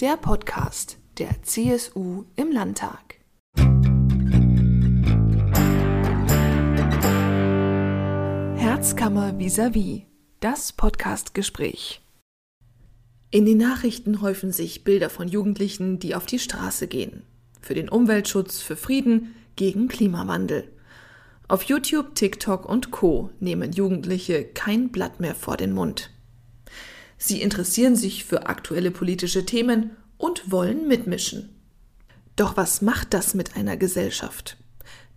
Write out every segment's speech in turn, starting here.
der Podcast der CSU im Landtag. Herzkammer vis-à-vis, das Podcastgespräch. In den Nachrichten häufen sich Bilder von Jugendlichen, die auf die Straße gehen. Für den Umweltschutz, für Frieden, gegen Klimawandel. Auf YouTube, TikTok und Co nehmen Jugendliche kein Blatt mehr vor den Mund. Sie interessieren sich für aktuelle politische Themen und wollen mitmischen. Doch was macht das mit einer Gesellschaft?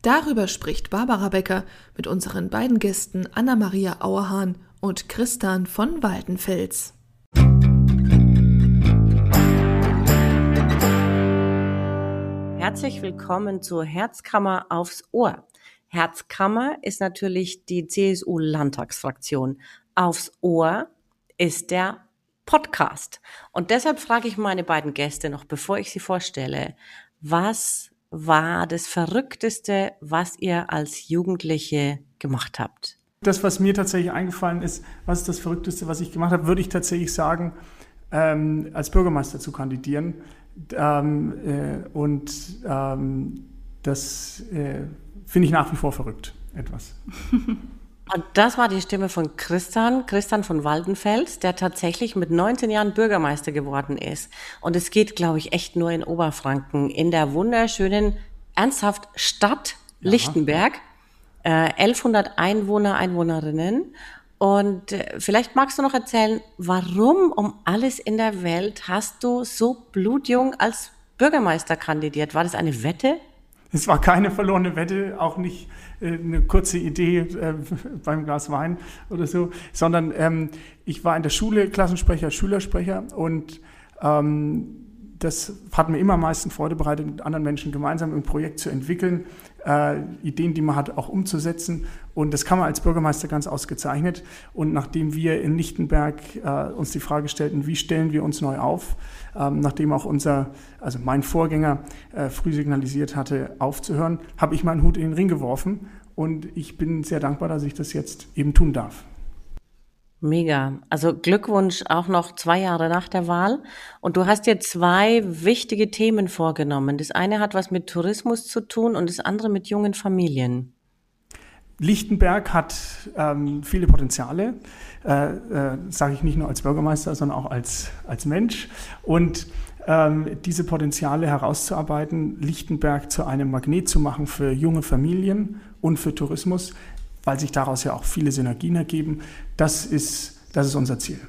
Darüber spricht Barbara Becker mit unseren beiden Gästen Anna-Maria Auerhahn und Christian von Waldenfels. Herzlich willkommen zur Herzkammer aufs Ohr. Herzkammer ist natürlich die CSU-Landtagsfraktion. Aufs Ohr ist der Podcast. Und deshalb frage ich meine beiden Gäste noch, bevor ich sie vorstelle, was war das Verrückteste, was ihr als Jugendliche gemacht habt? Das, was mir tatsächlich eingefallen ist, was ist das Verrückteste, was ich gemacht habe, würde ich tatsächlich sagen, ähm, als Bürgermeister zu kandidieren. Ähm, äh, und ähm, das äh, finde ich nach wie vor verrückt, etwas. Und das war die Stimme von Christian, Christian von Waldenfels, der tatsächlich mit 19 Jahren Bürgermeister geworden ist. Und es geht, glaube ich, echt nur in Oberfranken, in der wunderschönen, ernsthaft Stadt ja. Lichtenberg. Äh, 1100 Einwohner, Einwohnerinnen. Und äh, vielleicht magst du noch erzählen, warum um alles in der Welt hast du so blutjung als Bürgermeister kandidiert? War das eine Wette? Es war keine verlorene Wette, auch nicht äh, eine kurze Idee äh, beim Glas Wein oder so, sondern ähm, ich war in der Schule Klassensprecher, Schülersprecher und ähm, das hat mir immer am meisten Freude bereitet, mit anderen Menschen gemeinsam ein Projekt zu entwickeln, äh, Ideen, die man hat, auch umzusetzen. Und das kann man als Bürgermeister ganz ausgezeichnet. Und nachdem wir in Lichtenberg äh, uns die Frage stellten, wie stellen wir uns neu auf, ähm, nachdem auch unser, also mein Vorgänger äh, früh signalisiert hatte, aufzuhören, habe ich meinen Hut in den Ring geworfen. Und ich bin sehr dankbar, dass ich das jetzt eben tun darf. Mega. Also Glückwunsch auch noch zwei Jahre nach der Wahl. Und du hast dir zwei wichtige Themen vorgenommen. Das eine hat was mit Tourismus zu tun und das andere mit jungen Familien. Lichtenberg hat ähm, viele Potenziale, äh, äh, sage ich nicht nur als Bürgermeister, sondern auch als, als Mensch. Und ähm, diese Potenziale herauszuarbeiten, Lichtenberg zu einem Magnet zu machen für junge Familien und für Tourismus, weil sich daraus ja auch viele Synergien ergeben. Das ist, das ist unser Ziel.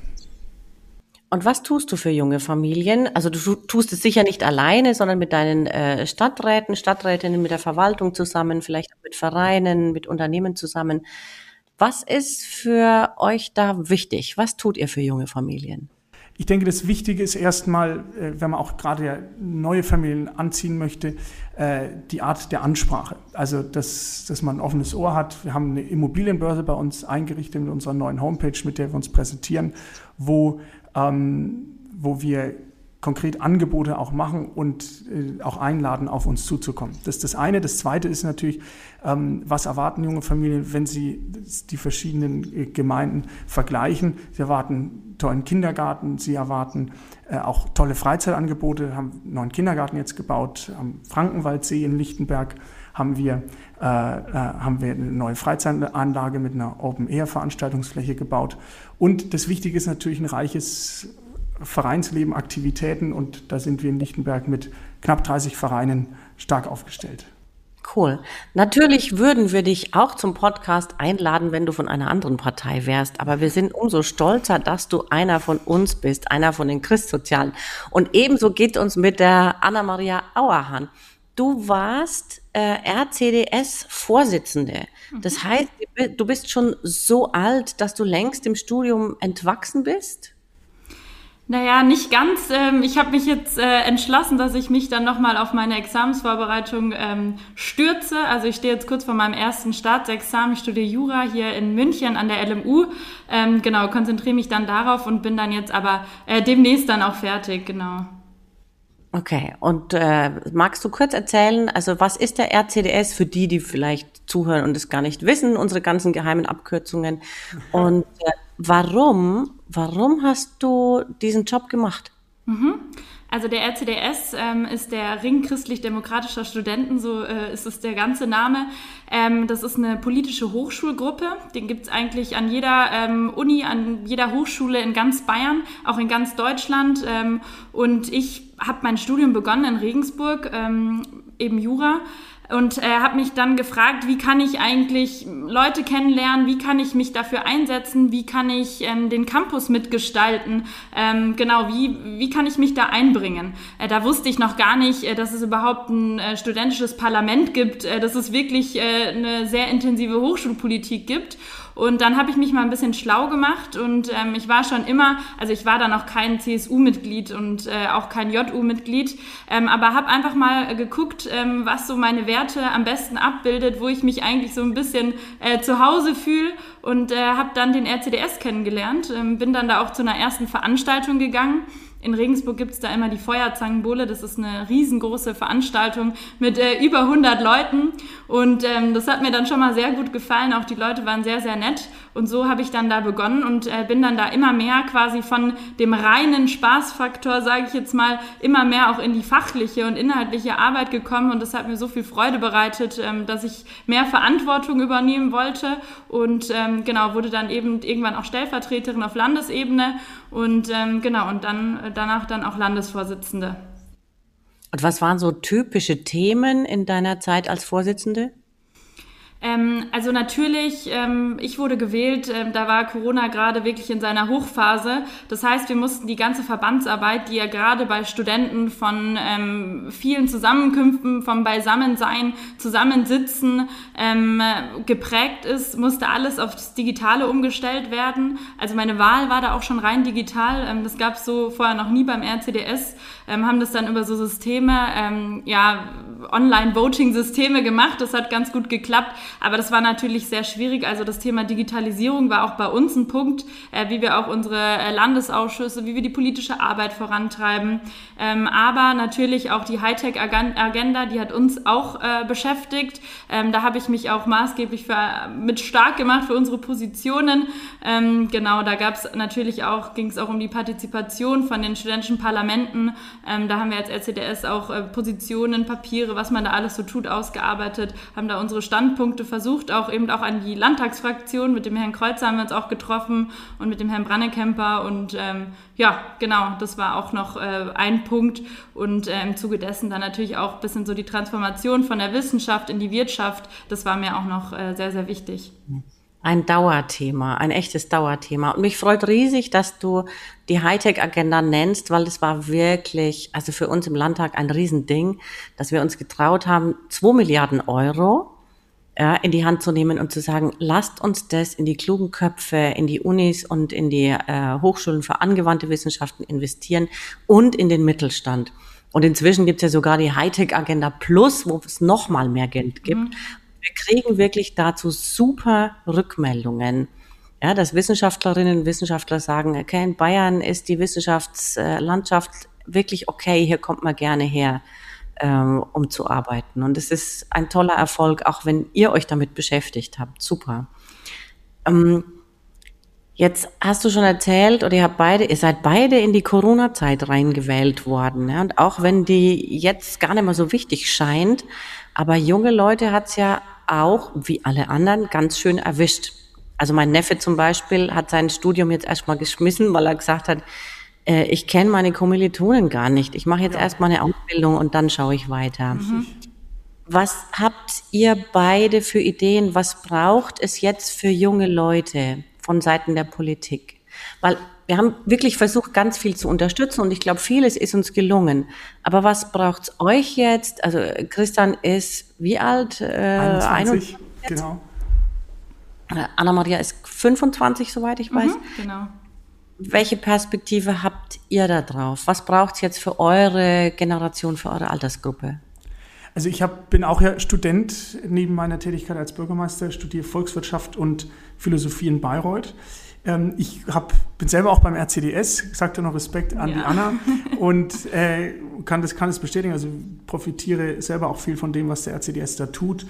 Und was tust du für junge Familien? Also du tust es sicher nicht alleine, sondern mit deinen äh, Stadträten, Stadträtinnen, mit der Verwaltung zusammen, vielleicht auch mit Vereinen, mit Unternehmen zusammen. Was ist für euch da wichtig? Was tut ihr für junge Familien? Ich denke, das Wichtige ist erstmal, äh, wenn man auch gerade neue Familien anziehen möchte, äh, die Art der Ansprache. Also, dass, dass man ein offenes Ohr hat. Wir haben eine Immobilienbörse bei uns eingerichtet mit unserer neuen Homepage, mit der wir uns präsentieren, wo, ähm, wo wir konkret Angebote auch machen und äh, auch einladen, auf uns zuzukommen. Das ist das eine. Das zweite ist natürlich, ähm, was erwarten junge Familien, wenn sie die verschiedenen äh, Gemeinden vergleichen. Sie erwarten tollen Kindergarten, sie erwarten äh, auch tolle Freizeitangebote, haben einen neuen Kindergarten jetzt gebaut, am Frankenwaldsee in Lichtenberg haben wir, äh, äh, haben wir eine neue Freizeitanlage mit einer Open-Air-Veranstaltungsfläche gebaut. Und das Wichtige ist natürlich ein reiches Vereinsleben, Aktivitäten und da sind wir in Lichtenberg mit knapp 30 Vereinen stark aufgestellt. Cool. Natürlich würden wir dich auch zum Podcast einladen, wenn du von einer anderen Partei wärst. Aber wir sind umso stolzer, dass du einer von uns bist, einer von den Christsozialen. Und ebenso geht uns mit der Anna-Maria Auerhahn. Du warst äh, RCDS-Vorsitzende. Das mhm. heißt, du bist schon so alt, dass du längst im Studium entwachsen bist? Naja, nicht ganz. Ähm, ich habe mich jetzt äh, entschlossen, dass ich mich dann nochmal auf meine Examensvorbereitung ähm, stürze. Also ich stehe jetzt kurz vor meinem ersten Staatsexamen. Ich studiere Jura hier in München an der LMU. Ähm, genau, konzentriere mich dann darauf und bin dann jetzt aber äh, demnächst dann auch fertig, genau. Okay, und äh, magst du kurz erzählen, also was ist der RCDS für die, die vielleicht zuhören und es gar nicht wissen, unsere ganzen geheimen Abkürzungen? Und äh, warum, warum hast du diesen Job gemacht? Mhm. Also der RCDS ähm, ist der Ring christlich-demokratischer Studenten, so äh, ist es der ganze Name. Ähm, das ist eine politische Hochschulgruppe. Den gibt's eigentlich an jeder ähm, Uni, an jeder Hochschule in ganz Bayern, auch in ganz Deutschland. Ähm, und ich habe mein Studium begonnen in Regensburg, ähm, eben Jura und äh, habe mich dann gefragt, wie kann ich eigentlich Leute kennenlernen, wie kann ich mich dafür einsetzen, wie kann ich ähm, den Campus mitgestalten, ähm, genau, wie, wie kann ich mich da einbringen. Äh, da wusste ich noch gar nicht, äh, dass es überhaupt ein äh, studentisches Parlament gibt, äh, dass es wirklich äh, eine sehr intensive Hochschulpolitik gibt. Und dann habe ich mich mal ein bisschen schlau gemacht und ähm, ich war schon immer, also ich war dann auch kein CSU-Mitglied und äh, auch kein JU-Mitglied, ähm, aber habe einfach mal geguckt, ähm, was so meine Werte am besten abbildet, wo ich mich eigentlich so ein bisschen äh, zu Hause fühle und äh, habe dann den RCDS kennengelernt, ähm, bin dann da auch zu einer ersten Veranstaltung gegangen in Regensburg gibt's da immer die Feuerzangenbowle. Das ist eine riesengroße Veranstaltung mit äh, über 100 Leuten. Und ähm, das hat mir dann schon mal sehr gut gefallen. Auch die Leute waren sehr, sehr nett. Und so habe ich dann da begonnen und äh, bin dann da immer mehr quasi von dem reinen Spaßfaktor, sage ich jetzt mal, immer mehr auch in die fachliche und inhaltliche Arbeit gekommen. Und das hat mir so viel Freude bereitet, ähm, dass ich mehr Verantwortung übernehmen wollte. Und ähm, genau, wurde dann eben irgendwann auch Stellvertreterin auf Landesebene. Und ähm, genau, und dann äh, danach dann auch Landesvorsitzende. Und was waren so typische Themen in deiner Zeit als Vorsitzende? Ähm, also natürlich, ähm, ich wurde gewählt, ähm, da war Corona gerade wirklich in seiner Hochphase. Das heißt, wir mussten die ganze Verbandsarbeit, die ja gerade bei Studenten von ähm, vielen Zusammenkünften, vom Beisammensein, Zusammensitzen ähm, geprägt ist, musste alles aufs Digitale umgestellt werden. Also meine Wahl war da auch schon rein digital. Ähm, das gab es so vorher noch nie beim RCDS. haben das dann über so Systeme, ja, Online-Voting-Systeme gemacht. Das hat ganz gut geklappt. Aber das war natürlich sehr schwierig. Also das Thema Digitalisierung war auch bei uns ein Punkt, äh, wie wir auch unsere äh, Landesausschüsse, wie wir die politische Arbeit vorantreiben. Ähm, aber natürlich auch die Hightech-Agenda, die hat uns auch äh, beschäftigt. Ähm, da habe ich mich auch maßgeblich für, mit stark gemacht für unsere Positionen. Ähm, genau, da gab es natürlich auch, ging es auch um die Partizipation von den studentischen Parlamenten. Ähm, da haben wir als RCDS auch äh, Positionen, Papiere, was man da alles so tut, ausgearbeitet, haben da unsere Standpunkte versucht, auch eben auch an die Landtagsfraktion. Mit dem Herrn Kreuzer haben wir uns auch getroffen und mit dem Herrn Brannekemper. Und ähm, ja, genau, das war auch noch äh, ein Punkt. Und äh, im Zuge dessen dann natürlich auch ein bisschen so die Transformation von der Wissenschaft in die Wirtschaft. Das war mir auch noch äh, sehr, sehr wichtig. Ein Dauerthema, ein echtes Dauerthema. Und mich freut riesig, dass du die Hightech-Agenda nennst, weil es war wirklich, also für uns im Landtag ein Riesending, dass wir uns getraut haben, 2 Milliarden Euro ja, in die Hand zu nehmen und zu sagen, lasst uns das in die klugen Köpfe, in die Unis und in die äh, Hochschulen für angewandte Wissenschaften investieren und in den Mittelstand. Und inzwischen gibt es ja sogar die Hightech-Agenda Plus, wo es noch mal mehr Geld gibt. Mhm. Wir kriegen wirklich dazu super Rückmeldungen. Ja, dass Wissenschaftlerinnen und Wissenschaftler sagen, okay, in Bayern ist die Wissenschaftslandschaft wirklich okay, hier kommt man gerne her ähm, um zu arbeiten. Und es ist ein toller Erfolg, auch wenn ihr euch damit beschäftigt habt. Super. Ähm, jetzt hast du schon erzählt, oder ihr habt beide, ihr seid beide in die Corona-Zeit reingewählt worden. Ja? Und auch wenn die jetzt gar nicht mehr so wichtig scheint, aber junge Leute hat's ja auch, wie alle anderen, ganz schön erwischt. Also mein Neffe zum Beispiel hat sein Studium jetzt erstmal geschmissen, weil er gesagt hat, äh, ich kenne meine Kommilitonen gar nicht. Ich mache jetzt ja. erstmal eine Ausbildung und dann schaue ich weiter. Mhm. Was habt ihr beide für Ideen? Was braucht es jetzt für junge Leute von Seiten der Politik? Weil wir haben wirklich versucht, ganz viel zu unterstützen und ich glaube, vieles ist uns gelungen. Aber was braucht's euch jetzt? Also Christian ist wie alt? Äh, 21, 21? genau. Anna-Maria ist 25, soweit ich weiß. Mhm, genau. Welche Perspektive habt ihr da drauf? Was braucht es jetzt für eure Generation, für eure Altersgruppe? Also ich hab, bin auch ja Student neben meiner Tätigkeit als Bürgermeister, studiere Volkswirtschaft und Philosophie in Bayreuth. Ähm, ich hab, bin selber auch beim RCDS, sagte noch Respekt an ja. die Anna und äh, kann, das, kann das bestätigen. Also profitiere selber auch viel von dem, was der RCDS da tut.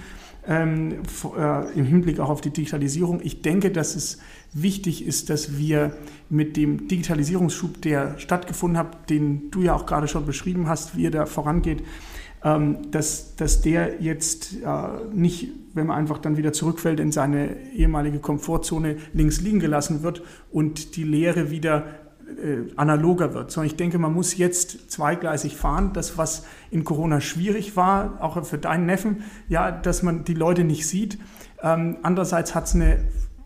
Ähm, äh, im Hinblick auch auf die Digitalisierung. Ich denke, dass es wichtig ist, dass wir mit dem Digitalisierungsschub, der stattgefunden hat, den du ja auch gerade schon beschrieben hast, wie er da vorangeht, ähm, dass, dass der jetzt äh, nicht, wenn man einfach dann wieder zurückfällt in seine ehemalige Komfortzone, links liegen gelassen wird und die Lehre wieder analoger wird, sondern ich denke, man muss jetzt zweigleisig fahren. Das, was in Corona schwierig war, auch für deinen Neffen, ja, dass man die Leute nicht sieht. Ähm, andererseits hat es eine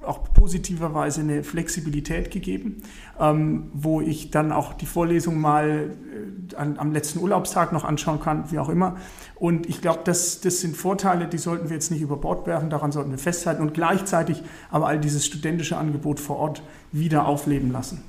auch positiverweise eine Flexibilität gegeben, ähm, wo ich dann auch die Vorlesung mal äh, an, am letzten Urlaubstag noch anschauen kann, wie auch immer. Und ich glaube, das, das sind Vorteile, die sollten wir jetzt nicht über Bord werfen, daran sollten wir festhalten und gleichzeitig aber all dieses studentische Angebot vor Ort wieder aufleben lassen.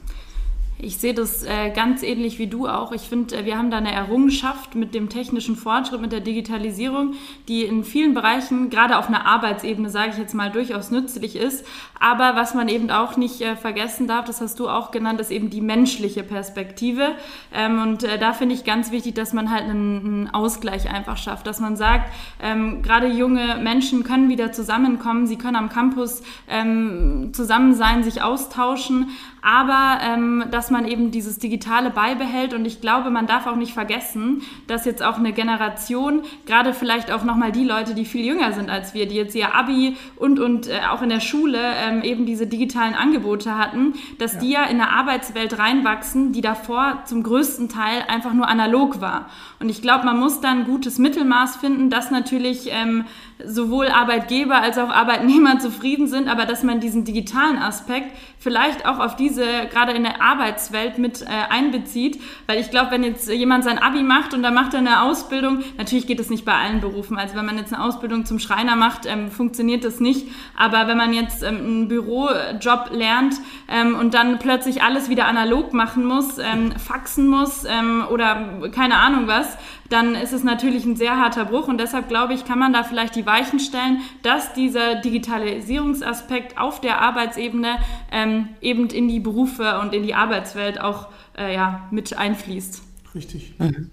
Ich sehe das äh, ganz ähnlich wie du auch. Ich finde, äh, wir haben da eine Errungenschaft mit dem technischen Fortschritt, mit der Digitalisierung, die in vielen Bereichen, gerade auf einer Arbeitsebene, sage ich jetzt mal, durchaus nützlich ist. Aber was man eben auch nicht äh, vergessen darf, das hast du auch genannt, ist eben die menschliche Perspektive. Ähm, und da finde ich ganz wichtig, dass man halt einen, einen Ausgleich einfach schafft, dass man sagt, ähm, gerade junge Menschen können wieder zusammenkommen, sie können am Campus ähm, zusammen sein, sich austauschen, aber ähm, dass man eben dieses Digitale beibehält und ich glaube, man darf auch nicht vergessen, dass jetzt auch eine Generation, gerade vielleicht auch nochmal die Leute, die viel jünger sind als wir, die jetzt ihr Abi und, und äh, auch in der Schule ähm, eben diese digitalen Angebote hatten, dass ja. die ja in eine Arbeitswelt reinwachsen, die davor zum größten Teil einfach nur analog war. Und ich glaube, man muss dann ein gutes Mittelmaß finden, dass natürlich ähm, sowohl Arbeitgeber als auch Arbeitnehmer zufrieden sind, aber dass man diesen digitalen Aspekt vielleicht auch auf diese, gerade in der Arbeitswelt mit äh, einbezieht. Weil ich glaube, wenn jetzt jemand sein Abi macht und da macht er eine Ausbildung, natürlich geht das nicht bei allen Berufen. Also wenn man jetzt eine Ausbildung zum Schreiner macht, ähm, funktioniert das nicht. Aber wenn man jetzt ähm, einen Bürojob lernt ähm, und dann plötzlich alles wieder analog machen muss, ähm, faxen muss ähm, oder keine Ahnung was, dann ist es natürlich ein sehr harter Bruch und deshalb glaube ich, kann man da vielleicht die Weichen stellen, dass dieser Digitalisierungsaspekt auf der Arbeitsebene ähm, eben in die Berufe und in die Arbeitswelt auch äh, ja, mit einfließt. Richtig. Mhm.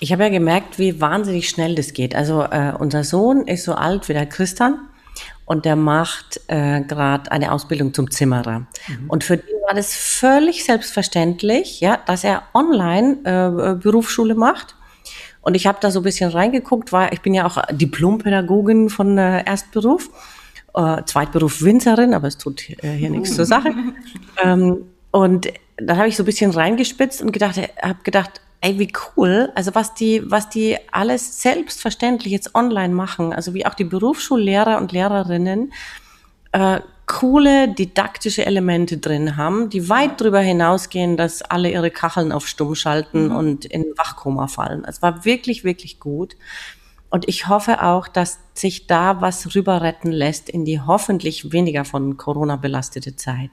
Ich habe ja gemerkt, wie wahnsinnig schnell das geht. Also äh, unser Sohn ist so alt wie der Christian und der macht äh, gerade eine Ausbildung zum Zimmerer. Mhm. Und für ihn war das völlig selbstverständlich, ja, dass er online äh, Berufsschule macht und ich habe da so ein bisschen reingeguckt, weil ich bin ja auch Diplompädagogin von äh, Erstberuf, äh, Zweitberuf Winzerin, aber es tut äh, hier nichts zur Sache. Ähm, und dann habe ich so ein bisschen reingespitzt und gedacht, habe gedacht, ey, wie cool, also was die, was die alles selbstverständlich jetzt online machen, also wie auch die Berufsschullehrer und Lehrerinnen äh, coole didaktische Elemente drin haben, die weit darüber hinausgehen, dass alle ihre Kacheln auf Stumm schalten mhm. und in Wachkoma fallen. Es war wirklich, wirklich gut. Und ich hoffe auch, dass sich da was rüber retten lässt in die hoffentlich weniger von Corona belastete Zeit.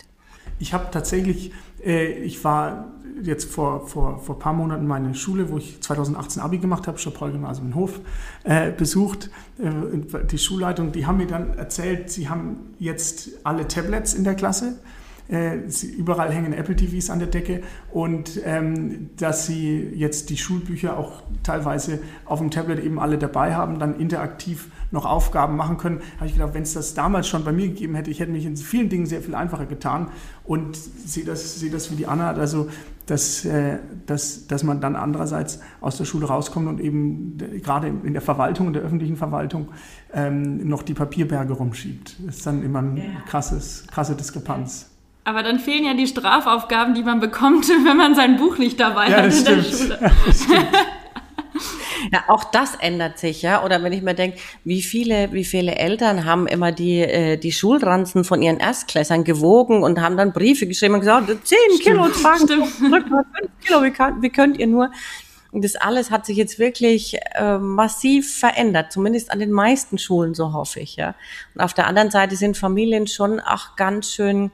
Ich habe tatsächlich, äh, ich war jetzt vor, vor, vor paar Monaten meine Schule, wo ich 2018 Abi gemacht habe, Schopol-Gymnasium in Hof, äh, besucht. Äh, die Schulleitung, die haben mir dann erzählt, sie haben jetzt alle Tablets in der Klasse. Äh, überall hängen Apple TVs an der Decke und ähm, dass sie jetzt die Schulbücher auch teilweise auf dem Tablet eben alle dabei haben, dann interaktiv noch Aufgaben machen können, habe ich gedacht, wenn es das damals schon bei mir gegeben hätte, ich hätte mich in vielen Dingen sehr viel einfacher getan und sehe das, sehe das wie die Anna, also dass, äh, dass, dass man dann andererseits aus der Schule rauskommt und eben gerade in der Verwaltung, in der öffentlichen Verwaltung ähm, noch die Papierberge rumschiebt. Das ist dann immer eine krasses, krasse Diskrepanz. Aber dann fehlen ja die Strafaufgaben, die man bekommt, wenn man sein Buch nicht dabei ja, hat in stimmt. der Schule. Ja, das stimmt. Ja, auch das ändert sich, ja. Oder wenn ich mir denke, wie viele, wie viele Eltern haben immer die, äh, die Schulranzen von ihren Erstklässern gewogen und haben dann Briefe geschrieben und gesagt, zehn Kilo tragen, fünf Kilo, wie, kann, wie könnt ihr nur? Und das alles hat sich jetzt wirklich äh, massiv verändert, zumindest an den meisten Schulen, so hoffe ich, ja. Und auf der anderen Seite sind Familien schon auch ganz schön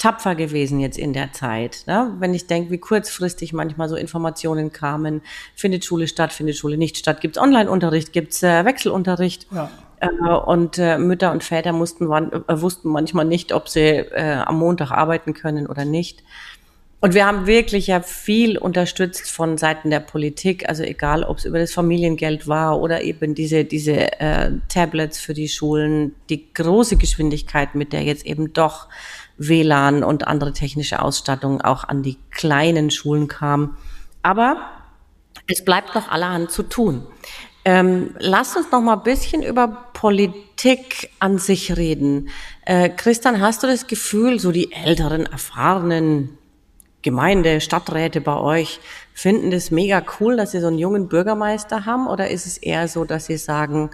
tapfer gewesen jetzt in der Zeit. Ne? Wenn ich denke, wie kurzfristig manchmal so Informationen kamen, findet Schule statt, findet Schule nicht statt, gibt es Online-Unterricht, gibt es äh, Wechselunterricht. Ja. Äh, und äh, Mütter und Väter mussten, äh, wussten manchmal nicht, ob sie äh, am Montag arbeiten können oder nicht. Und wir haben wirklich ja viel unterstützt von Seiten der Politik, also egal, ob es über das Familiengeld war oder eben diese, diese äh, Tablets für die Schulen, die große Geschwindigkeit, mit der jetzt eben doch WLAN und andere technische Ausstattung auch an die kleinen Schulen kam. Aber es bleibt noch allerhand zu tun. Ähm, lasst uns noch mal ein bisschen über Politik an sich reden. Äh, Christian, hast du das Gefühl, so die älteren, erfahrenen Gemeinde, Stadträte bei euch finden das mega cool, dass sie so einen jungen Bürgermeister haben? Oder ist es eher so, dass sie sagen,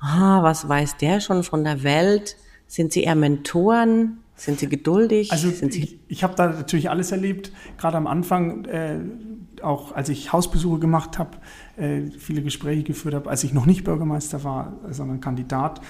ah, was weiß der schon von der Welt? Sind sie eher Mentoren? Sind sie geduldig? Also Sind ich, ich habe da natürlich alles erlebt, gerade am Anfang, äh, auch als ich Hausbesuche gemacht habe, äh, viele Gespräche geführt habe, als ich noch nicht Bürgermeister war, sondern Kandidat,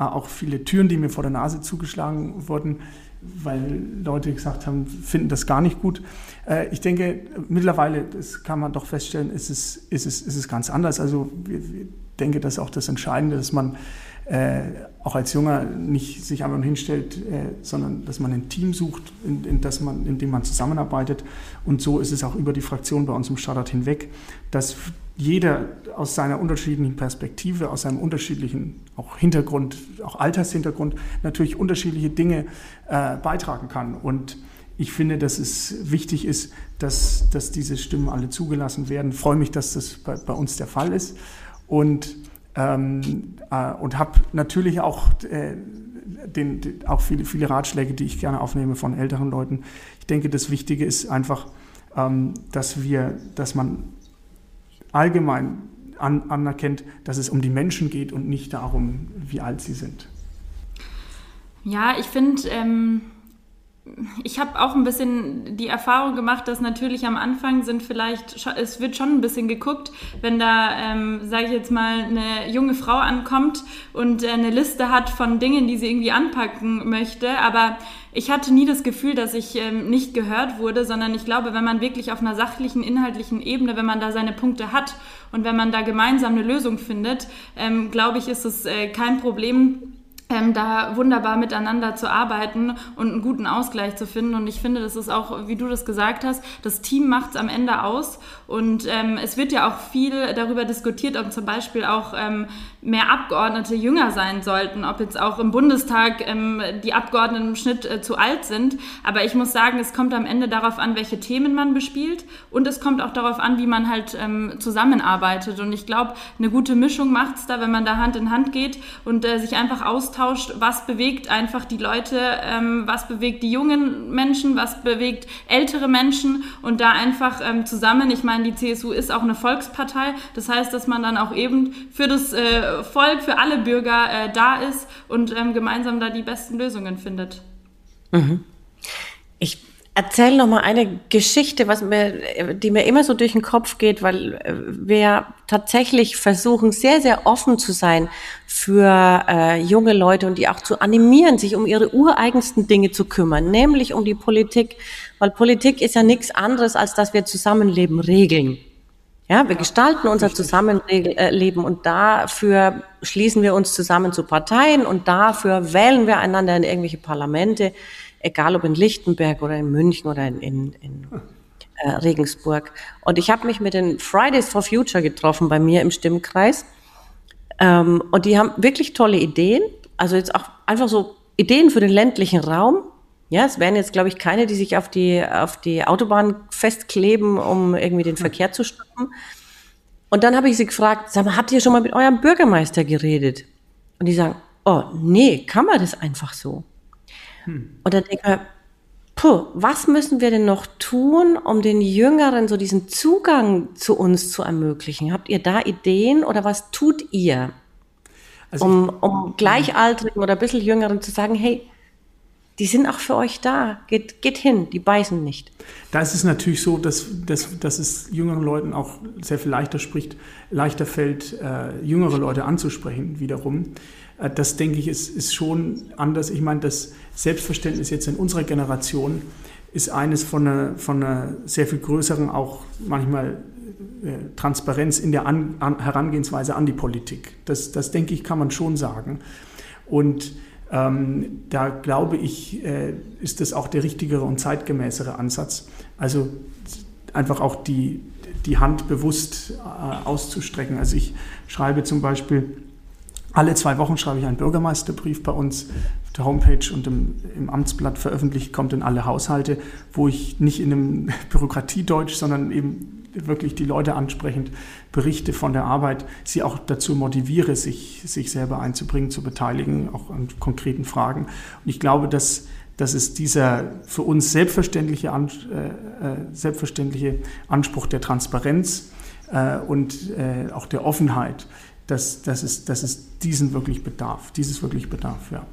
äh, auch viele Türen, die mir vor der Nase zugeschlagen wurden weil Leute gesagt haben, finden das gar nicht gut. Äh, ich denke, mittlerweile, das kann man doch feststellen, ist es, ist es, ist es ganz anders. Also ich denke, das ist auch das Entscheidende, dass man äh, auch als Junger nicht sich einfach nur hinstellt, äh, sondern dass man ein Team sucht, in, in, das man, in dem man zusammenarbeitet. Und so ist es auch über die Fraktion bei uns im Stadtrat hinweg, dass jeder aus seiner unterschiedlichen Perspektive, aus seinem unterschiedlichen auch Hintergrund, auch Altershintergrund, natürlich unterschiedliche Dinge äh, beitragen kann. Und ich finde, dass es wichtig ist, dass, dass diese Stimmen alle zugelassen werden. Ich freue mich, dass das bei, bei uns der Fall ist. Und ähm, äh, und habe natürlich auch, äh, den, den, auch viele, viele Ratschläge, die ich gerne aufnehme von älteren Leuten. Ich denke, das Wichtige ist einfach, ähm, dass wir, dass man allgemein an, anerkennt, dass es um die Menschen geht und nicht darum, wie alt sie sind. Ja, ich finde, ähm, ich habe auch ein bisschen die Erfahrung gemacht, dass natürlich am Anfang sind vielleicht, es wird schon ein bisschen geguckt, wenn da, ähm, sage ich jetzt mal, eine junge Frau ankommt und äh, eine Liste hat von Dingen, die sie irgendwie anpacken möchte. Aber ich hatte nie das Gefühl, dass ich ähm, nicht gehört wurde, sondern ich glaube, wenn man wirklich auf einer sachlichen, inhaltlichen Ebene, wenn man da seine Punkte hat und wenn man da gemeinsam eine Lösung findet, ähm, glaube ich, ist es äh, kein Problem ähm, da wunderbar miteinander zu arbeiten und einen guten Ausgleich zu finden. Und ich finde, das ist auch, wie du das gesagt hast, das Team macht es am Ende aus. Und ähm, es wird ja auch viel darüber diskutiert, ob zum Beispiel auch ähm, mehr Abgeordnete jünger sein sollten, ob jetzt auch im Bundestag ähm, die Abgeordneten im Schnitt äh, zu alt sind. Aber ich muss sagen, es kommt am Ende darauf an, welche Themen man bespielt und es kommt auch darauf an, wie man halt ähm, zusammenarbeitet. Und ich glaube, eine gute Mischung macht es da, wenn man da Hand in Hand geht und äh, sich einfach austauscht, was bewegt einfach die Leute, ähm, was bewegt die jungen Menschen, was bewegt ältere Menschen und da einfach ähm, zusammen, ich meine, die CSU ist auch eine Volkspartei, das heißt, dass man dann auch eben für das äh, Volk, für alle Bürger äh, da ist und ähm, gemeinsam da die besten Lösungen findet. Mhm. Ich erzähle noch mal eine Geschichte, was mir, die mir immer so durch den Kopf geht, weil äh, wir tatsächlich versuchen, sehr, sehr offen zu sein für äh, junge Leute und die auch zu animieren, sich um ihre ureigensten Dinge zu kümmern, nämlich um die Politik, weil Politik ist ja nichts anderes, als dass wir Zusammenleben regeln. Ja, wir gestalten unser Zusammenleben und dafür schließen wir uns zusammen zu Parteien und dafür wählen wir einander in irgendwelche Parlamente, egal ob in Lichtenberg oder in München oder in, in, in äh, Regensburg. Und ich habe mich mit den Fridays for Future getroffen bei mir im Stimmkreis. Ähm, und die haben wirklich tolle Ideen. Also jetzt auch einfach so Ideen für den ländlichen Raum. Ja, es wären jetzt, glaube ich, keine, die sich auf die, auf die Autobahn festkleben, um irgendwie den Verkehr zu stoppen. Und dann habe ich sie gefragt, sag mal, habt ihr schon mal mit eurem Bürgermeister geredet? Und die sagen, oh, nee, kann man das einfach so? Hm. Und dann denke ich mir, puh, was müssen wir denn noch tun, um den Jüngeren so diesen Zugang zu uns zu ermöglichen? Habt ihr da Ideen oder was tut ihr? Also um, um Gleichaltrigen oder ein bisschen Jüngeren zu sagen, hey, die sind auch für euch da. Geht, geht hin, die beißen nicht. Da ist es natürlich so, dass, dass, dass es jüngeren Leuten auch sehr viel leichter spricht, leichter fällt, äh, jüngere Leute anzusprechen wiederum. Äh, das denke ich, ist, ist schon anders. Ich meine, das Selbstverständnis jetzt in unserer Generation ist eines von einer, von einer sehr viel größeren, auch manchmal äh, Transparenz in der an, an, Herangehensweise an die Politik. Das, das denke ich, kann man schon sagen. Und Ähm, da glaube ich, äh, ist das auch der richtigere und zeitgemäßere Ansatz. Also einfach auch die, die Hand bewusst äh, auszustrecken. Also ich schreibe zum Beispiel, alle zwei Wochen schreibe ich einen Bürgermeisterbrief bei uns auf der Homepage und im, im Amtsblatt veröffentlicht, kommt in alle Haushalte, wo ich nicht in einem Bürokratiedeutsch, sondern eben wirklich die Leute ansprechend berichte von der Arbeit, sie auch dazu motiviere, sich, sich selber einzubringen, zu beteiligen, auch an konkreten Fragen. Und ich glaube, dass, dass es dieser für uns selbstverständliche, äh, äh, selbstverständliche Anspruch der Transparenz äh, und äh, auch der Offenheit, dass, dass, es, dass es diesen wirklich bedarf, dieses wirklich bedarf, ja.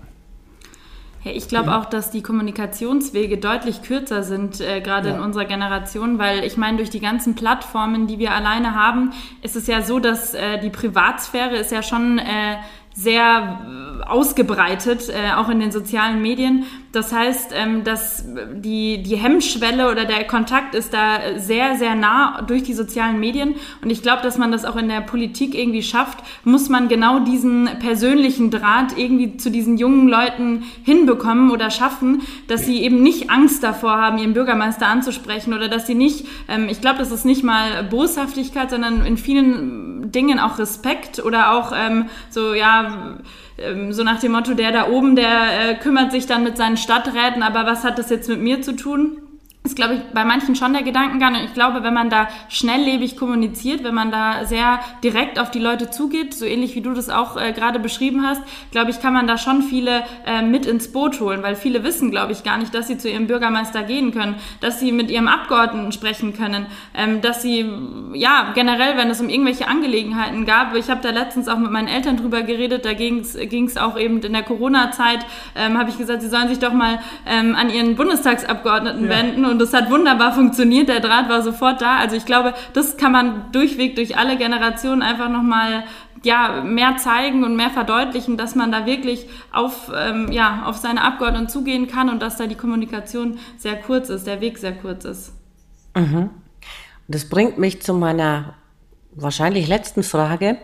Ja, ich glaube auch, dass die Kommunikationswege deutlich kürzer sind, äh, gerade ja. in unserer Generation, weil ich meine, durch die ganzen Plattformen, die wir alleine haben, ist es ja so, dass äh, die Privatsphäre ist ja schon äh, sehr äh, ausgebreitet, äh, auch in den sozialen Medien. Das heißt, ähm, dass die, die Hemmschwelle oder der Kontakt ist da sehr, sehr nah durch die sozialen Medien. Und ich glaube, dass man das auch in der Politik irgendwie schafft, muss man genau diesen persönlichen Draht irgendwie zu diesen jungen Leuten hinbekommen oder schaffen, dass sie eben nicht Angst davor haben, ihren Bürgermeister anzusprechen oder dass sie nicht, ähm, ich glaube, das ist nicht mal Boshaftigkeit, sondern in vielen Dingen auch Respekt oder auch ähm, so, ja, ähm, so nach dem Motto, der da oben, der äh, kümmert sich dann mit seinen Stadträten, aber was hat das jetzt mit mir zu tun? Ist, glaube ich, bei manchen schon der Gedankengang. Und ich glaube, wenn man da schnelllebig kommuniziert, wenn man da sehr direkt auf die Leute zugeht, so ähnlich wie du das auch äh, gerade beschrieben hast, glaube ich, kann man da schon viele äh, mit ins Boot holen, weil viele wissen, glaube ich, gar nicht, dass sie zu ihrem Bürgermeister gehen können, dass sie mit ihrem Abgeordneten sprechen können, ähm, dass sie, ja, generell, wenn es um irgendwelche Angelegenheiten gab, ich habe da letztens auch mit meinen Eltern drüber geredet, da ging es auch eben in der Corona-Zeit, ähm, habe ich gesagt, sie sollen sich doch mal ähm, an ihren Bundestagsabgeordneten ja. wenden und das hat wunderbar funktioniert. Der Draht war sofort da. Also ich glaube, das kann man durchweg durch alle Generationen einfach nochmal ja, mehr zeigen und mehr verdeutlichen, dass man da wirklich auf, ähm, ja, auf seine Abgeordneten zugehen kann und dass da die Kommunikation sehr kurz ist, der Weg sehr kurz ist. Mhm. Das bringt mich zu meiner wahrscheinlich letzten Frage.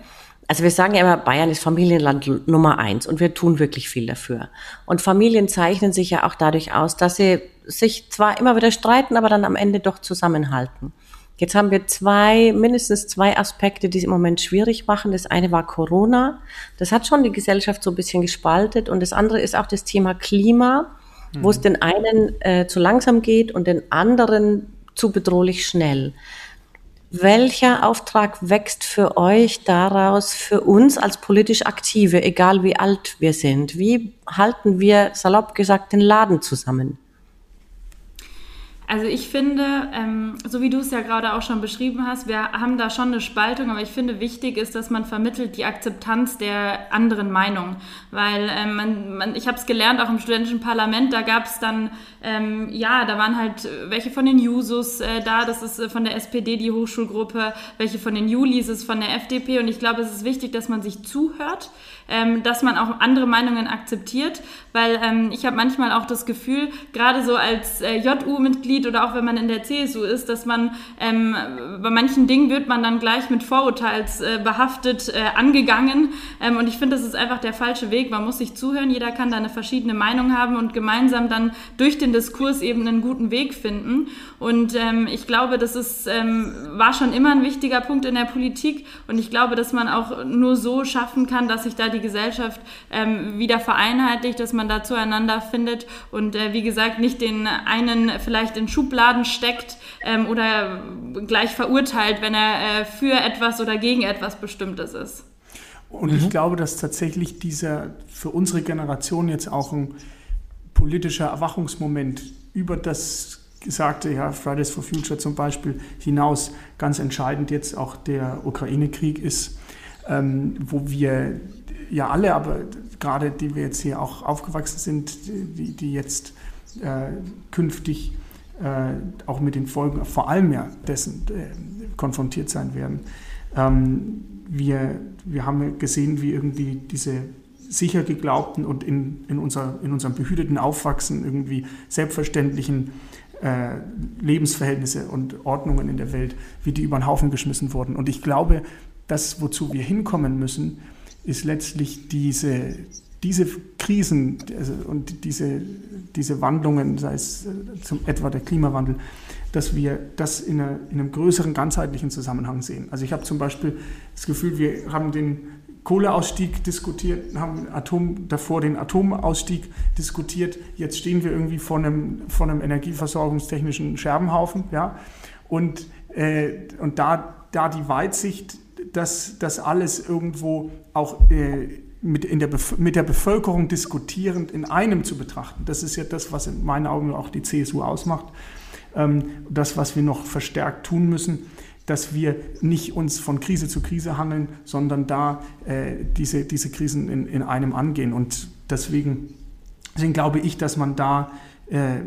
Also wir sagen ja immer, Bayern ist Familienland Nummer eins und wir tun wirklich viel dafür. Und Familien zeichnen sich ja auch dadurch aus, dass sie sich zwar immer wieder streiten, aber dann am Ende doch zusammenhalten. Jetzt haben wir zwei, mindestens zwei Aspekte, die es im Moment schwierig machen. Das eine war Corona. Das hat schon die Gesellschaft so ein bisschen gespaltet. Und das andere ist auch das Thema Klima, mhm. wo es den einen äh, zu langsam geht und den anderen zu bedrohlich schnell. Welcher Auftrag wächst für euch daraus, für uns als politisch Aktive, egal wie alt wir sind? Wie halten wir, salopp gesagt, den Laden zusammen? Also ich finde, ähm, so wie du es ja gerade auch schon beschrieben hast, wir haben da schon eine Spaltung, aber ich finde wichtig ist, dass man vermittelt die Akzeptanz der anderen Meinung, weil ähm, man, man, ich habe es gelernt, auch im studentischen Parlament, da gab es dann, ähm, ja, da waren halt welche von den Jusos äh, da, das ist äh, von der SPD die Hochschulgruppe, welche von den Julis ist von der FDP und ich glaube, es ist wichtig, dass man sich zuhört, ähm, dass man auch andere Meinungen akzeptiert, weil ähm, ich habe manchmal auch das Gefühl, gerade so als äh, JU-Mitglied oder auch wenn man in der CSU ist, dass man ähm, bei manchen Dingen wird man dann gleich mit Vorurteilsbehaftet äh, äh, angegangen. Ähm, und ich finde, das ist einfach der falsche Weg. Man muss sich zuhören, jeder kann da eine verschiedene Meinung haben und gemeinsam dann durch den Diskurs eben einen guten Weg finden. Und ähm, ich glaube, das ist, ähm, war schon immer ein wichtiger Punkt in der Politik. Und ich glaube, dass man auch nur so schaffen kann, dass sich da die Gesellschaft ähm, wieder vereinheitlicht, dass man da zueinander findet und äh, wie gesagt nicht den einen vielleicht in Schubladen steckt ähm, oder gleich verurteilt, wenn er äh, für etwas oder gegen etwas Bestimmtes ist. Und mhm. ich glaube, dass tatsächlich dieser für unsere Generation jetzt auch ein politischer Erwachungsmoment über das gesagte, ja, Fridays for Future zum Beispiel hinaus ganz entscheidend jetzt auch der Ukraine-Krieg ist, ähm, wo wir ja alle, aber gerade die wir jetzt hier auch aufgewachsen sind, die, die jetzt äh, künftig äh, auch mit den Folgen vor allem ja dessen äh, konfrontiert sein werden. Ähm, wir, wir haben gesehen, wie irgendwie diese sicher geglaubten und in, in, unser, in unserem behüteten Aufwachsen irgendwie selbstverständlichen äh, Lebensverhältnisse und Ordnungen in der Welt, wie die über den Haufen geschmissen wurden. Und ich glaube, das, wozu wir hinkommen müssen, ist letztlich diese, diese Krisen also, und diese, diese Wandlungen, sei es äh, zum etwa der Klimawandel, dass wir das in, einer, in einem größeren ganzheitlichen Zusammenhang sehen. Also ich habe zum Beispiel das Gefühl, wir haben den Kohleausstieg diskutiert, haben Atom, davor den Atomausstieg diskutiert. Jetzt stehen wir irgendwie vor einem, vor einem energieversorgungstechnischen Scherbenhaufen. Ja? Und, äh, und da, da die Weitsicht, dass das alles irgendwo auch äh, mit, in der mit der Bevölkerung diskutierend in einem zu betrachten, das ist ja das, was in meinen Augen auch die CSU ausmacht. Ähm, das, was wir noch verstärkt tun müssen dass wir nicht uns von Krise zu Krise hangeln, sondern da äh, diese, diese Krisen in, in einem angehen. Und deswegen, deswegen glaube ich, dass man da, äh,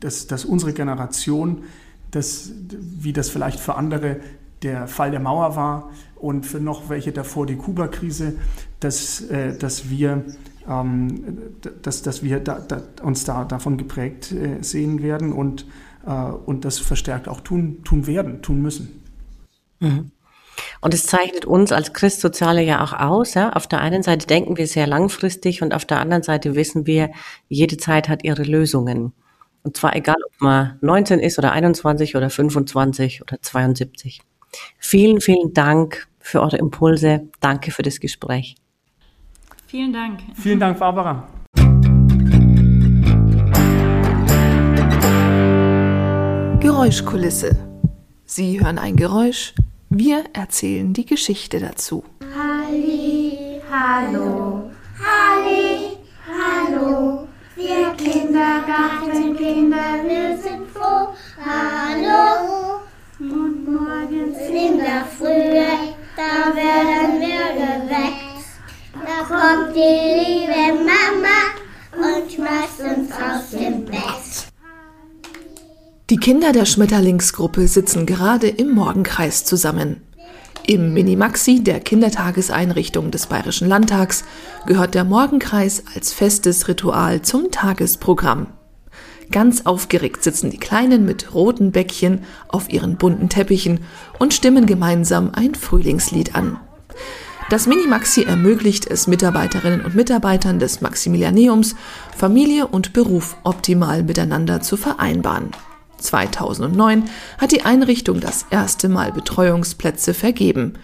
dass, dass unsere Generation, das, wie das vielleicht für andere der Fall der Mauer war und für noch welche davor die Kuba-Krise, dass, äh, dass wir, ähm, dass, dass wir da, da, uns da davon geprägt äh, sehen werden und äh, und das verstärkt auch tun, tun werden, tun müssen. Mhm. Und es zeichnet uns als Christsoziale ja auch aus. Ja? Auf der einen Seite denken wir sehr langfristig und auf der anderen Seite wissen wir, jede Zeit hat ihre Lösungen. Und zwar egal, ob man 19 ist oder 21 oder 25 oder 72. Vielen, vielen Dank für eure Impulse. Danke für das Gespräch. Vielen Dank. Vielen Dank, Barbara. Geräuschkulisse. Sie hören ein Geräusch, wir erzählen die Geschichte dazu. Halli, hallo, Halli, hallo, wir Kindergartenkinder, wir in der Frühe, da werden wir geweckt. Da kommt die liebe Mama und schmeißt uns aus dem Bett. Die Kinder der Schmetterlingsgruppe sitzen gerade im Morgenkreis zusammen. Im Minimaxi der Kindertageseinrichtung des Bayerischen Landtags gehört der Morgenkreis als festes Ritual zum Tagesprogramm. Ganz aufgeregt sitzen die Kleinen mit roten Bäckchen auf ihren bunten Teppichen und stimmen gemeinsam ein Frühlingslied an. Das Minimaxi ermöglicht es Mitarbeiterinnen und Mitarbeitern des Maximilianeums, Familie und Beruf optimal miteinander zu vereinbaren. 2009 hat die Einrichtung das erste Mal Betreuungsplätze vergeben.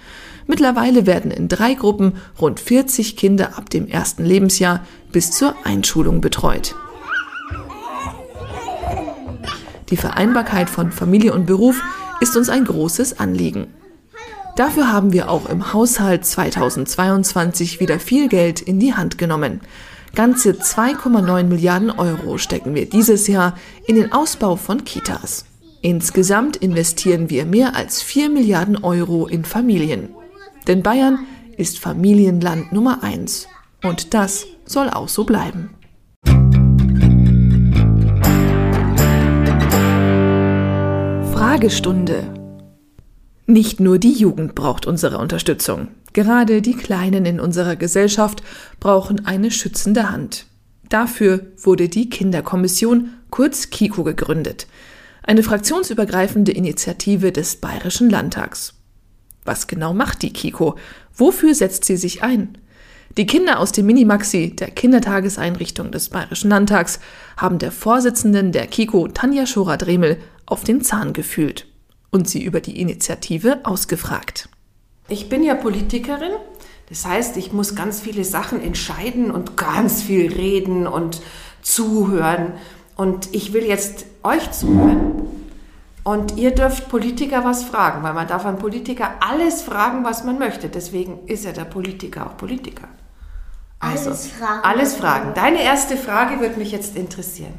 Mittlerweile werden in drei Gruppen rund 40 Kinder ab dem ersten Lebensjahr bis zur Einschulung betreut. Die Vereinbarkeit von Familie und Beruf ist uns ein großes Anliegen. Dafür haben wir auch im Haushalt 2022 wieder viel Geld in die Hand genommen. Ganze 2,9 Milliarden Euro stecken wir dieses Jahr in den Ausbau von Kitas. Insgesamt investieren wir mehr als 4 Milliarden Euro in Familien. Denn Bayern ist Familienland Nummer 1. Und das soll auch so bleiben. Fragestunde. Nicht nur die Jugend braucht unsere Unterstützung. Gerade die Kleinen in unserer Gesellschaft brauchen eine schützende Hand. Dafür wurde die Kinderkommission, kurz KIKO, gegründet. Eine fraktionsübergreifende Initiative des Bayerischen Landtags. Was genau macht die KIKO? Wofür setzt sie sich ein? Die Kinder aus dem Minimaxi, der Kindertageseinrichtung des Bayerischen Landtags, haben der Vorsitzenden der KIKO, Tanja Schora-Dremel, auf den Zahn gefühlt und sie über die Initiative ausgefragt. Ich bin ja Politikerin, das heißt, ich muss ganz viele Sachen entscheiden und ganz viel reden und zuhören. Und ich will jetzt euch zuhören. Und ihr dürft Politiker was fragen, weil man darf an Politiker alles fragen, was man möchte. Deswegen ist ja der Politiker auch Politiker. Also, alles fragen. Alles fragen. Deine erste Frage würde mich jetzt interessieren.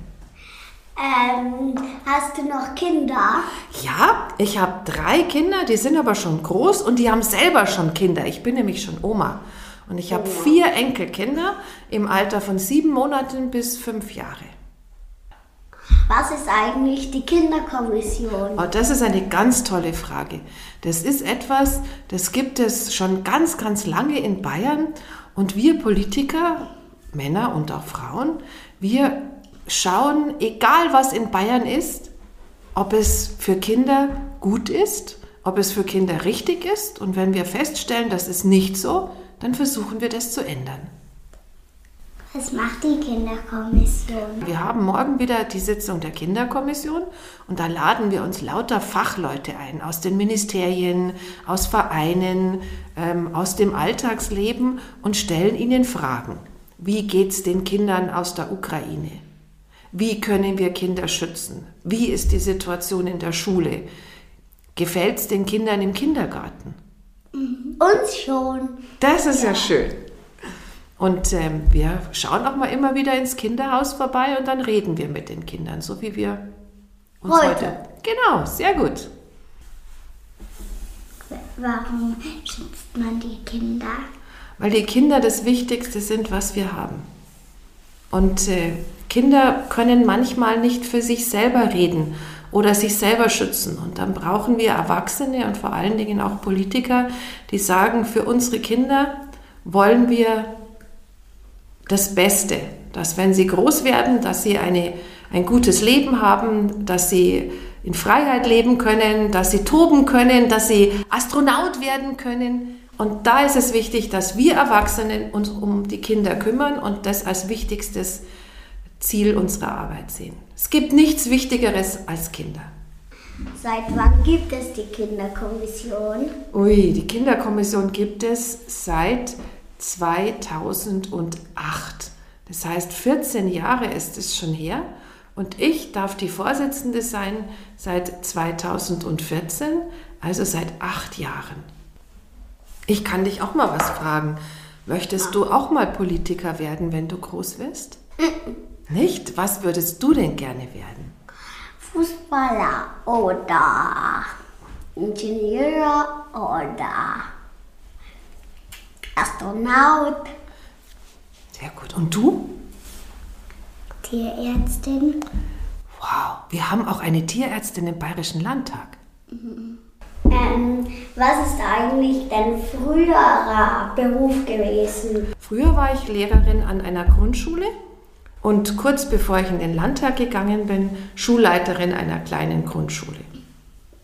Ähm, hast du noch Kinder? Ja, ich habe drei Kinder, die sind aber schon groß und die haben selber schon Kinder. Ich bin nämlich schon Oma. Und ich habe vier Enkelkinder im Alter von sieben Monaten bis fünf Jahre. Was ist eigentlich die Kinderkommission? Oh, das ist eine ganz tolle Frage. Das ist etwas, das gibt es schon ganz, ganz lange in Bayern. Und wir Politiker, Männer und auch Frauen, wir schauen, egal was in Bayern ist, ob es für Kinder gut ist, ob es für Kinder richtig ist. Und wenn wir feststellen, das ist nicht so, dann versuchen wir das zu ändern. Was macht die Kinderkommission? Wir haben morgen wieder die Sitzung der Kinderkommission und da laden wir uns lauter Fachleute ein aus den Ministerien, aus Vereinen, ähm, aus dem Alltagsleben und stellen ihnen Fragen. Wie geht es den Kindern aus der Ukraine? Wie können wir Kinder schützen? Wie ist die Situation in der Schule? Gefällt es den Kindern im Kindergarten? Uns schon. Das ist ja, schön. Und ähm, wir schauen auch mal immer wieder ins Kinderhaus vorbei und dann reden wir mit den Kindern, so wie wir uns heute. Heute. Genau, sehr gut. Warum schützt man die Kinder? Weil die Kinder das Wichtigste sind, was wir haben. Und äh, Kinder können manchmal nicht für sich selber reden oder sich selber schützen. Und dann brauchen wir Erwachsene und vor allen Dingen auch Politiker, die sagen, für unsere Kinder wollen wir das Beste, dass wenn sie groß werden, dass sie eine, ein gutes Leben haben, dass sie in Freiheit leben können, dass sie toben können, dass sie Astronaut werden können. Und da ist es wichtig, dass wir Erwachsenen uns um die Kinder kümmern und das als wichtigstes Ziel unserer Arbeit sehen. Es gibt nichts Wichtigeres als Kinder. Seit wann gibt es die Kinderkommission? Ui, die Kinderkommission gibt es seit 2008. Das heißt, 14 Jahre ist es schon her. Und ich darf die Vorsitzende sein seit 2014, also seit acht Jahren. Ich kann dich auch mal was fragen. Möchtest du auch mal Politiker werden, wenn du groß wirst? Nicht? Was würdest du denn gerne werden? Fußballer oder Ingenieur oder Astronaut, Sehr gut. Und du? Tierärztin. Wow, wir haben auch eine Tierärztin im Bayerischen Landtag. Ähm, was ist eigentlich dein früherer Beruf gewesen? Früher war ich Lehrerin an einer Grundschule und kurz bevor ich in den Landtag gegangen bin, Schulleiterin einer kleinen Grundschule.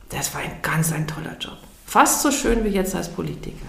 Das war ein ganz ein toller Job. Fast so schön wie jetzt als Politiker.